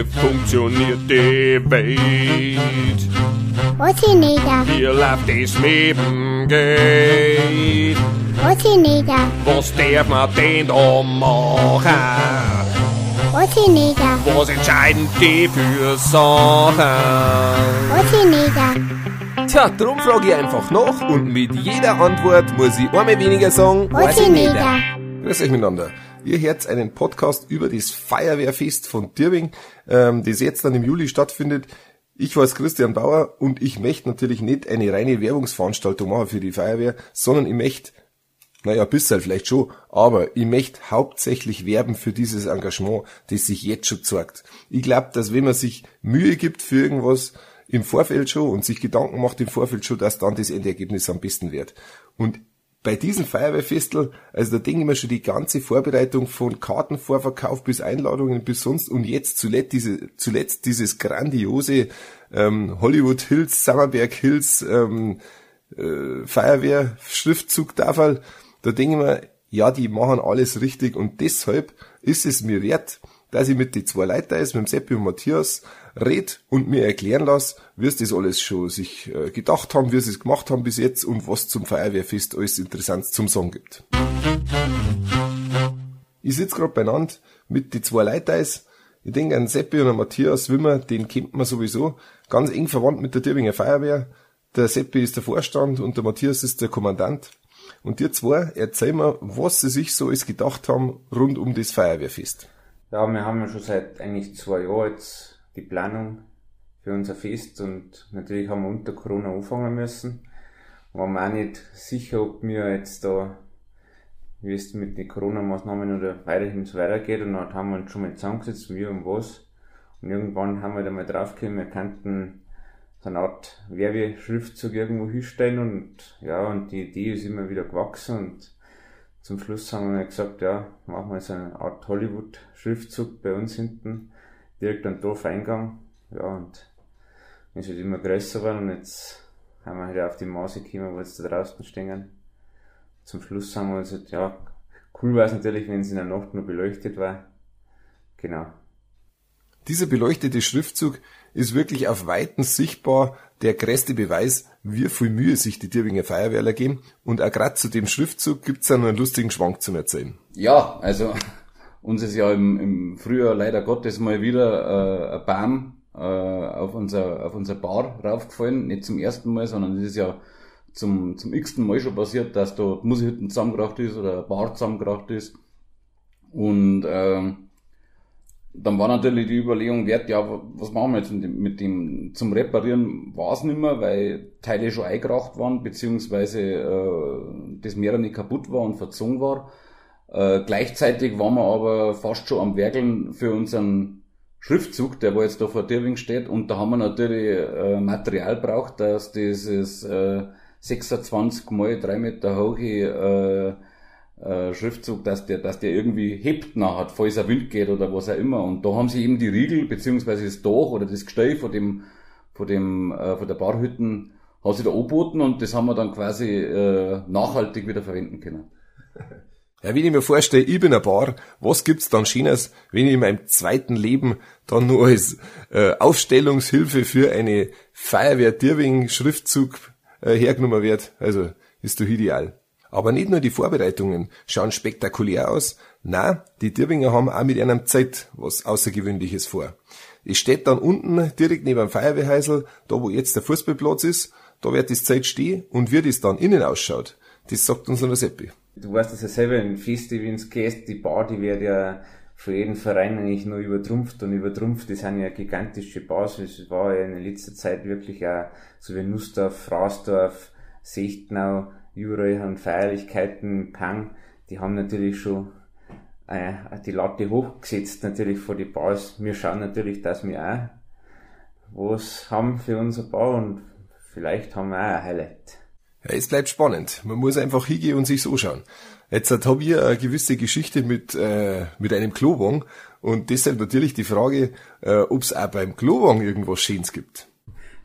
wie funktioniert die Welt? Was nicht da, Wie läuft das Leben geht? was nicht da, Was darf man denn da machen? was nicht da, Was entscheiden die für Sachen? was nicht da, Tja, drum frage ich einfach nach und mit jeder Antwort muss ich einmal weniger sagen, was ich nicht da. Grüß euch miteinander. Ihr hört einen Podcast über das Feuerwehrfest von Dirbing, ähm, das jetzt dann im Juli stattfindet. Ich weiß Christian Bauer und ich möchte natürlich nicht eine reine Werbungsveranstaltung machen für die Feuerwehr, sondern ich möchte, naja, bisschen vielleicht schon, aber ich möchte hauptsächlich werben für dieses Engagement, das sich jetzt schon zeigt. Ich glaube, dass wenn man sich Mühe gibt für irgendwas im Vorfeld schon und sich Gedanken macht im Vorfeld schon, dass dann das Endergebnis am besten wird. Und bei diesem Feuerwehrfestel, also da denke ich mir schon die ganze Vorbereitung von Kartenvorverkauf bis Einladungen bis sonst und jetzt zuletzt, diese, zuletzt dieses grandiose ähm, Hollywood Hills, Summerberg Hills ähm, äh, Feuerwehr Schriftzug Tafel, da denke ich mir, ja, die machen alles richtig und deshalb ist es mir wert, dass ich mit die zwei Leuten ist, mit dem Seppi und Matthias, red und mir erklären lasse, wie es das alles schon sich äh, gedacht haben, wie sie es gemacht haben bis jetzt und was zum Feuerwehrfest alles Interessantes zum Sagen gibt. Ich sitze gerade beieinander mit die zwei Leuten. Ich denke an Seppi und an Matthias Wimmer, den kennt man sowieso. Ganz eng verwandt mit der Tübinger Feuerwehr. Der Seppi ist der Vorstand und der Matthias ist der Kommandant. Und die zwei erzählen mir, was sie sich so alles gedacht haben rund um das Feuerwehrfest. Ja, wir haben ja schon seit eigentlich zwei Jahren jetzt die Planung für unser Fest und natürlich haben wir unter Corona anfangen müssen. Waren wir auch nicht sicher, ob wir jetzt da, wie es mit den Corona-Maßnahmen oder weiterhin so weitergeht und dann haben wir uns schon mal zusammengesetzt, wie und was. Und irgendwann haben wir dann mal draufgekommen, wir könnten so eine Art Werbeschriftzug irgendwo hinstellen und ja, und die Idee ist immer wieder gewachsen und zum Schluss haben wir gesagt, ja, machen wir so eine Art Hollywood-Schriftzug bei uns hinten, direkt am Dorfeingang. Ja, und ist halt immer größer geworden und jetzt haben wir halt auf die Maße gekommen, wo jetzt da draußen stehen. Zum Schluss haben wir uns halt, ja, cool war es natürlich, wenn es in der Nacht nur beleuchtet war. Genau. Dieser beleuchtete Schriftzug ist wirklich auf Weiten sichtbar der größte Beweis, wie viel Mühe sich die Dirbinger Feuerwehrler geben. Und auch gerade zu dem Schriftzug gibt's ja noch einen lustigen Schwank zum Erzählen. Ja, also uns ist ja im, im Frühjahr leider Gottes mal wieder äh, ein Baum äh, auf unser auf unser Bar raufgefallen. Nicht zum ersten Mal, sondern es ist ja zum, zum x-ten Mal schon passiert, dass da die Musikhütten zusammengebracht ist oder ein Bar zusammengebracht ist. Und ähm, dann war natürlich die Überlegung wert, ja, was machen wir jetzt mit dem, mit dem zum Reparieren war es nicht mehr, weil Teile schon eingebracht waren, beziehungsweise äh, das Meer nicht kaputt war und verzogen war. Äh, gleichzeitig waren wir aber fast schon am Werkeln für unseren Schriftzug, der wo jetzt da vor Dirwing steht, und da haben wir natürlich äh, Material braucht, dass dieses äh, 26 mal 3 Meter hohe äh, äh, Schriftzug, dass der, dass der irgendwie hebt nachher, falls er Wind geht oder was auch immer. Und da haben sie eben die Riegel, beziehungsweise das Dach oder das Gestell von dem, von dem, äh, von der Barhütten, hat sie da angeboten und das haben wir dann quasi äh, nachhaltig wieder verwenden können. Ja, wenn ich mir vorstelle, ich bin ein Bar, was gibt's dann Schönes, wenn ich in meinem zweiten Leben dann nur als äh, Aufstellungshilfe für eine Feuerwehr Dirwing Schriftzug äh, hergenommen wird? Also, ist doch ideal. Aber nicht nur die Vorbereitungen schauen spektakulär aus, na, die Dirwinger haben auch mit einem Zeit was Außergewöhnliches vor. Es steht dann unten direkt neben dem Feuerwehrhäusl, da wo jetzt der Fußballplatz ist, da wird das Zeit stehen und wie das dann innen ausschaut, das sagt uns der Seppi. Du weißt das ja selber, in Feste, du gehst, die Bar, die wird ja für jeden Verein eigentlich nur übertrumpft und übertrumpft. Das sind ja gigantische Bars. Es war ja in letzter Zeit wirklich auch, so wie Nussdorf, Fraßdorf, Sechtenau, überall haben Feierlichkeiten, Pang, die haben natürlich schon äh, die Latte hochgesetzt, natürlich vor die Bars. Wir schauen natürlich, dass wir auch was haben für unser Bar und vielleicht haben wir auch ein Highlight. Ja, es bleibt spannend. Man muss einfach hingehen und sich so schauen. Jetzt habe ich eine gewisse Geschichte mit, äh, mit einem Klowagen und deshalb natürlich die Frage, äh, ob es auch beim Klowagen irgendwas Schönes gibt.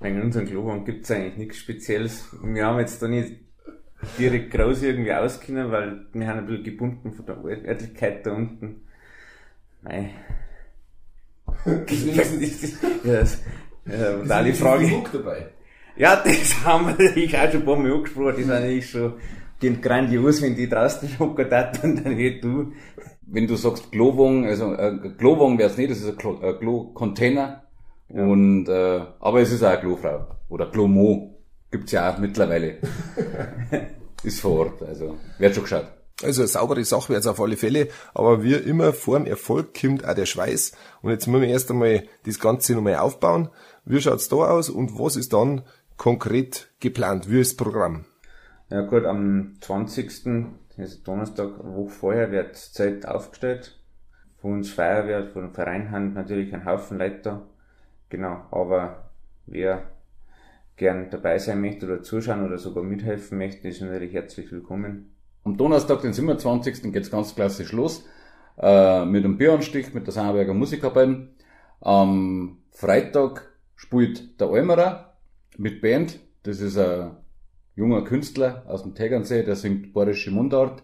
In unserem Klowagen gibt's eigentlich nichts Spezielles. Wir haben jetzt da nicht direkt groß irgendwie auskennen, weil wir haben ein bisschen gebunden von der Örtlichkeit da unten. Mei. ja, das, ja, und die Frage. dabei. Ja, das haben wir natürlich auch schon ein paar Mal angesprochen. Das ist eigentlich schon klingt grandios, wenn die draußen Schokolade und dann wie du. Wenn du sagst Glowong, also äh, Glowong wäre es nicht, das ist ein Klo- äh, Glow-Container. Und äh, aber es ist auch eine Glowfrau. Oder Glomo. Gibt's ja auch mittlerweile. ist vor Ort, also wird schon geschaut. Also eine saubere Sache wäre es auf alle Fälle, aber wie immer vor dem Erfolg kommt auch der Schweiß. Und jetzt müssen wir erst einmal das Ganze nochmal aufbauen. Wie schaut's da aus und was ist dann konkret geplant? Wie ist das Programm? Ja gut, am 20. das ist Donnerstag, eine Woche vorher, wird das Zelt aufgestellt. Von uns Feuerwehr, von dem Verein haben natürlich ein Haufen Leute da. Genau, aber wer gern dabei sein möchte oder zuschauen oder sogar mithelfen möchte, ist natürlich herzlich willkommen. Am Donnerstag, den 27. geht's ganz klassisch los. Äh, mit dem Bieranstich, mit der Sauerberger Musikkapelle. Am Freitag spielt der Almerer mit Band. Das ist ein junger Künstler aus dem Tegernsee, der singt bayerische Mundart.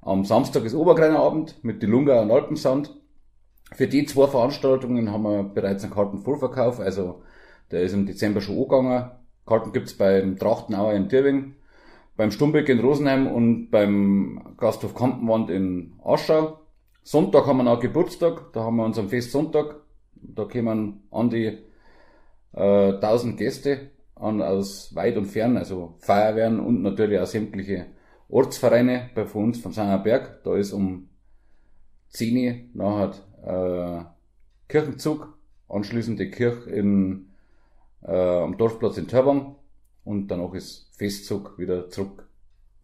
Am Samstag ist Obergreiner Abend mit die Lunga und Alpensound. Für die zwei Veranstaltungen haben wir bereits einen Kartenvorverkauf, also der ist im Dezember schon angegangen. Karten gibt's beim Trachtenauer in Dirwing, beim Stumbeck in Rosenheim und beim Gasthof Kampenwand in Aschau. Sonntag haben wir noch Geburtstag, da haben wir unseren Festsonntag. Da kommen an die äh, 1000 Gäste an aus weit und fern, also Feuerwehren und natürlich auch sämtliche Ortsvereine bei uns von Sangerberg. Da ist um 10 Uhr nachher äh, Kirchenzug, anschließend die Kirche in, äh, am Dorfplatz in Törbang und danach ist Festzug wieder zurück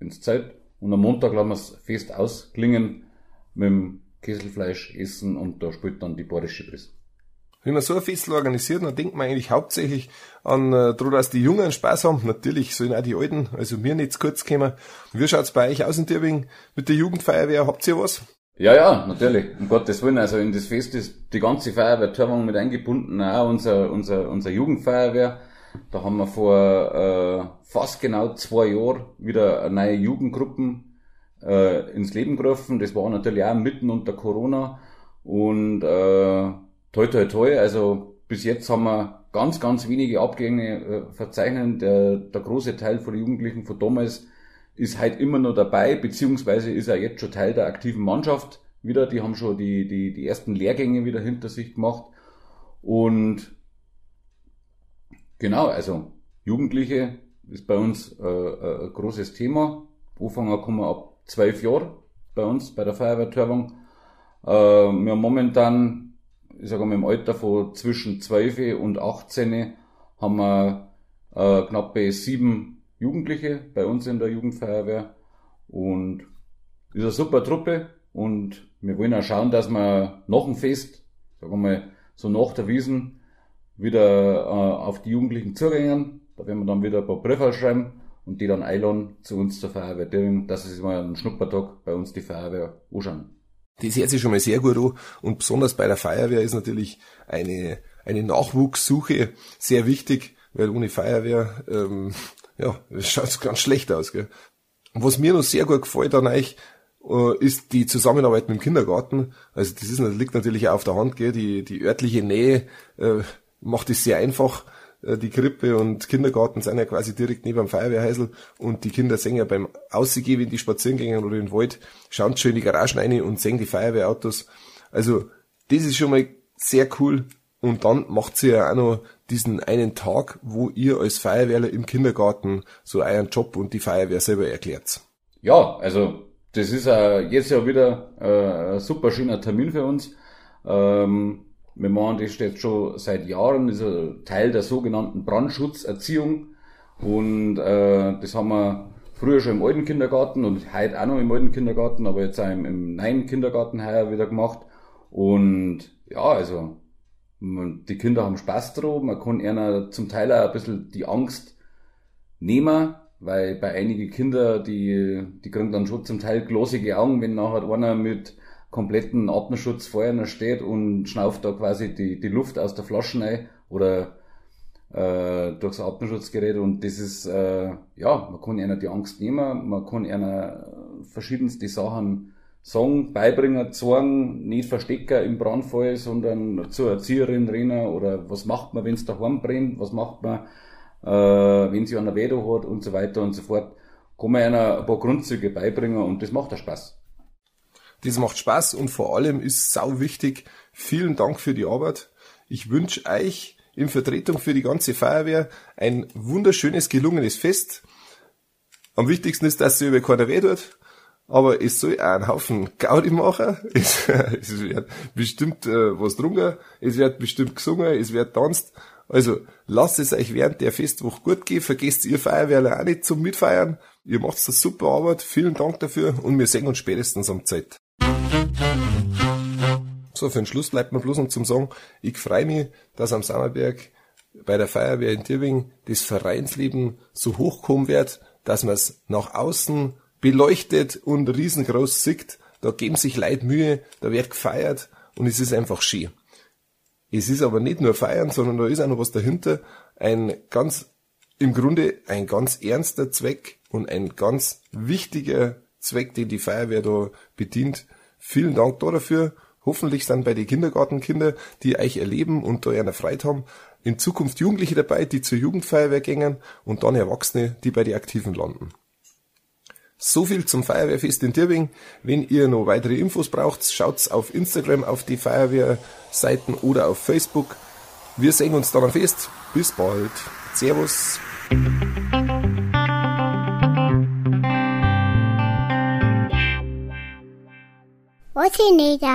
ins Zelt. Und am Montag lassen wir das Fest ausklingen mit dem Kesselfleisch essen und da spielt dann die bayerische Briss. Wenn man so ein Fest organisiert, dann denkt man eigentlich hauptsächlich an, äh, daran, dass die Jungen Spaß haben. Natürlich sollen auch die Alten, also mir nicht zu kurz kommen. Wie schaut's bei euch aus in Dirbing mit der Jugendfeuerwehr? Habt ihr was? Ja, ja, natürlich, um Gottes Willen. Also in das Fest ist die ganze Feuerwehr Törwang mit eingebunden, auch unser, unser, unser Jugendfeuerwehr. Da haben wir vor äh, fast genau zwei Jahren wieder neue Jugendgruppen äh, ins Leben gerufen. Das war natürlich auch mitten unter Corona. Und äh, toi toi toi, also bis jetzt haben wir ganz, ganz wenige Abgänge äh, verzeichnen. Der, der große Teil von den Jugendlichen von damals ist halt immer noch dabei, beziehungsweise ist er jetzt schon Teil der aktiven Mannschaft wieder. Die haben schon die, die, die ersten Lehrgänge wieder hinter sich gemacht. Und genau, also Jugendliche ist bei uns äh, äh, ein großes Thema. Anfangen kommen ab zwölf Jahren bei uns, bei der Feuerwehr Törwang. Äh, wir haben momentan, ich sage mal im Alter von zwischen 12 und 18 haben wir äh, knappe sieben Jugendliche bei uns in der Jugendfeuerwehr und ist eine super Truppe und wir wollen auch schauen, dass wir nach dem Fest, sagen wir mal, so nach der Wiesen wieder äh, auf die Jugendlichen zugehen. Da werden wir dann wieder ein paar Briefe schreiben und die dann einladen zu uns zur Feuerwehr Dirring, dass sie mal einen Schnuppertag bei uns die Feuerwehr anschauen. Das hört sich schon mal sehr gut an. Und besonders bei der Feuerwehr ist natürlich eine, eine Nachwuchssuche sehr wichtig, weil ohne Feuerwehr, ähm, ja, schaut ganz schlecht aus. Gell? Und was mir noch sehr gut gefällt an euch, äh, ist die Zusammenarbeit mit dem Kindergarten. Also das ist, liegt natürlich auch auf der Hand, gell? Die, die örtliche Nähe äh, macht es sehr einfach. Äh, Die Krippe und Kindergarten sind ja quasi direkt neben dem Feuerwehrhäusl und die Kinder sehen ja beim Ausgehen, wenn die spazieren gehen oder in den Wald, schauen schön die Garagen rein und sehen die Feuerwehrautos. Also das ist schon mal sehr cool. Und dann macht sie ja auch noch diesen einen Tag, wo ihr als Feuerwehrler im Kindergarten so euren Job und die Feuerwehr selber erklärt. Ja, also das ist äh, jetzt ja wieder äh, ein super schöner Termin für uns. Ähm, wir machen das jetzt schon seit Jahren, ist ein Teil der sogenannten Brandschutzerziehung. Und äh, das haben wir früher schon im alten Kindergarten und heute auch noch im alten Kindergarten, aber jetzt auch im, im neuen Kindergarten heuer wieder gemacht. Und ja, also man, die Kinder haben Spaß drauf, man kann ihnen zum Teil auch ein bisschen die Angst nehmen, weil bei einigen Kindern, die, die kriegen dann schon zum Teil glasige Augen, wenn nachher einer mit kompletten Atemschutz vor einer steht und schnauft da quasi die, die Luft aus der Flasche rein oder äh, durchs Atemschutzgerät und das ist, äh, ja, man kann ihnen die Angst nehmen, man kann ihnen verschiedenste Sachen sagen, beibringen, zeigen, nicht verstecken im Brandfall, sondern zur Erzieherin rennen oder was macht man, wenn es daheim brennt, was macht man, äh, wenn sie einer Wedo hat und so weiter und so fort. Kann man einer ein paar Grundzüge beibringen und das macht auch Spaß. Das macht Spaß und vor allem ist sau wichtig. Vielen Dank für die Arbeit. Ich wünsche euch in Vertretung für die ganze Feuerwehr ein wunderschönes, gelungenes Fest. Am wichtigsten ist, dass sie über keiner weh tut. Aber es soll auch einen Haufen Gaudi machen. Es, es wird bestimmt äh, was drunter. Es wird bestimmt gesungen. Es wird tanzt. Also lasst es euch während der Festwoche gut gehen. Vergesst ihr Feuerwehrler auch nicht zum Mitfeiern. Ihr macht eine super Arbeit. Vielen Dank dafür und wir sehen uns spätestens am Zeit. So, für den Schluss bleibt mir bloß noch zum Sagen, ich freue mich, dass am Sammerberg bei der Feuerwehr in Dirwing das Vereinsleben so hochkommen wird, dass man es nach außen beleuchtet und riesengroß sieht. Da geben sich Leute Mühe, da wird gefeiert und es ist einfach schön. Es ist aber nicht nur feiern, sondern da ist auch noch was dahinter. Ein ganz, im Grunde ein ganz ernster Zweck und ein ganz wichtiger Zweck, den die Feuerwehr da bedient. Vielen Dank dafür. Hoffentlich sind bei den Kindergartenkinder, die euch erleben und da eine Freude haben, in Zukunft Jugendliche dabei, die zur Jugendfeuerwehr gängen und dann Erwachsene, die bei den Aktiven landen. So viel zum Feuerwehrfest in Dirwing. Wenn ihr noch weitere Infos braucht, schaut's auf Instagram auf die Feuerwehrseiten oder auf Facebook. Wir sehen uns dann am Fest. Bis bald. Servus. 我是你的